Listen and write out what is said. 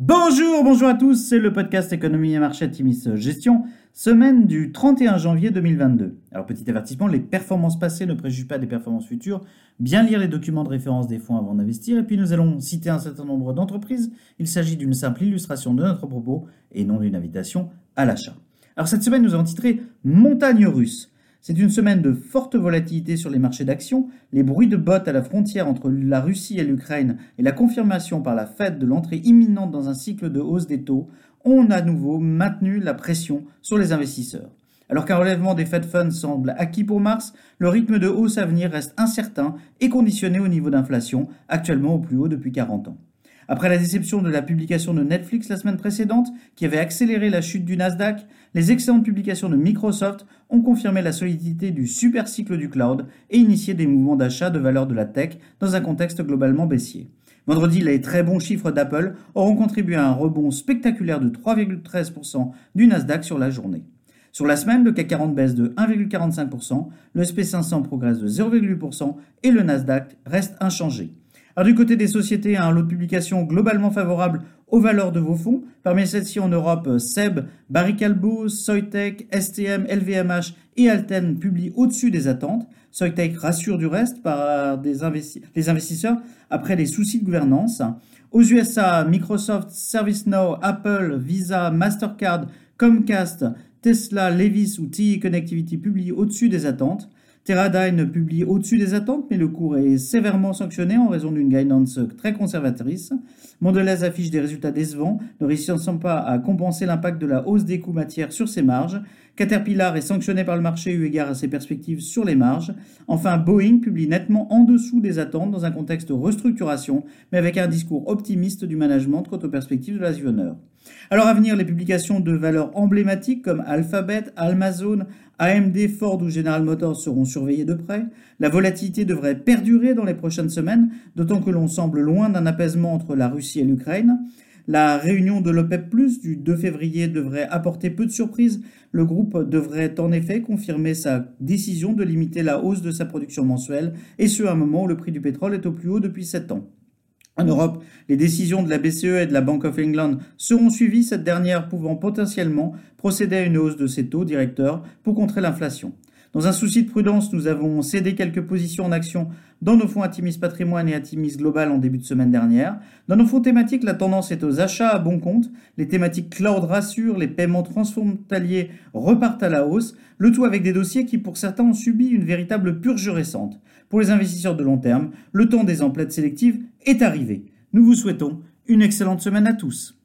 Bonjour, bonjour à tous, c'est le podcast Économie et Marché Timis Gestion, semaine du 31 janvier 2022. Alors petit avertissement, les performances passées ne préjugent pas des performances futures, bien lire les documents de référence des fonds avant d'investir, et puis nous allons citer un certain nombre d'entreprises, il s'agit d'une simple illustration de notre propos et non d'une invitation à l'achat. Alors cette semaine nous avons titré Montagne russe. C'est une semaine de forte volatilité sur les marchés d'actions, les bruits de bottes à la frontière entre la Russie et l'Ukraine et la confirmation par la Fed de l'entrée imminente dans un cycle de hausse des taux ont à nouveau maintenu la pression sur les investisseurs. Alors qu'un relèvement des Fed Funds semble acquis pour mars, le rythme de hausse à venir reste incertain et conditionné au niveau d'inflation, actuellement au plus haut depuis 40 ans. Après la déception de la publication de Netflix la semaine précédente, qui avait accéléré la chute du Nasdaq, les excellentes publications de Microsoft ont confirmé la solidité du super cycle du cloud et initié des mouvements d'achat de valeur de la tech dans un contexte globalement baissier. Vendredi, les très bons chiffres d'Apple auront contribué à un rebond spectaculaire de 3,13% du Nasdaq sur la journée. Sur la semaine, le CAC 40 baisse de 1,45%, le SP500 progresse de 0,8% et le Nasdaq reste inchangé. Du côté des sociétés, un lot de publications globalement favorable aux valeurs de vos fonds. Parmi celles-ci en Europe, SEB, Barry Callebaut, Soitec, STM, LVMH et Alten publient au-dessus des attentes. Soitec rassure du reste par des les investisseurs après les soucis de gouvernance. Aux USA, Microsoft, ServiceNow, Apple, Visa, Mastercard, Comcast, Tesla, Levis ou TE Connectivity publient au-dessus des attentes. Teradyne publie au-dessus des attentes, mais le cours est sévèrement sanctionné en raison d'une guidance très conservatrice. Mondelez affiche des résultats décevants, ne réussissant pas à compenser l'impact de la hausse des coûts matières sur ses marges. Caterpillar est sanctionné par le marché eu égard à ses perspectives sur les marges. Enfin, Boeing publie nettement en dessous des attentes dans un contexte de restructuration, mais avec un discours optimiste du management quant aux perspectives de l'avionneur. Alors à venir, les publications de valeurs emblématiques comme Alphabet, Amazon, AMD, Ford ou General Motors seront surveillées de près. La volatilité devrait perdurer dans les prochaines semaines, d'autant que l'on semble loin d'un apaisement entre la Russie et l'Ukraine. La réunion de l'OPEP du 2 février devrait apporter peu de surprises. Le groupe devrait en effet confirmer sa décision de limiter la hausse de sa production mensuelle, et ce à un moment où le prix du pétrole est au plus haut depuis 7 ans. En Europe, les décisions de la BCE et de la Bank of England seront suivies, cette dernière pouvant potentiellement procéder à une hausse de ses taux directeurs pour contrer l'inflation. Dans un souci de prudence, nous avons cédé quelques positions en action dans nos fonds Atimis Patrimoine et Atimis Global en début de semaine dernière. Dans nos fonds thématiques, la tendance est aux achats à bon compte. Les thématiques cloud rassurent, les paiements transfrontaliers repartent à la hausse, le tout avec des dossiers qui pour certains ont subi une véritable purge récente. Pour les investisseurs de long terme, le temps des emplettes sélectives est arrivé. Nous vous souhaitons une excellente semaine à tous.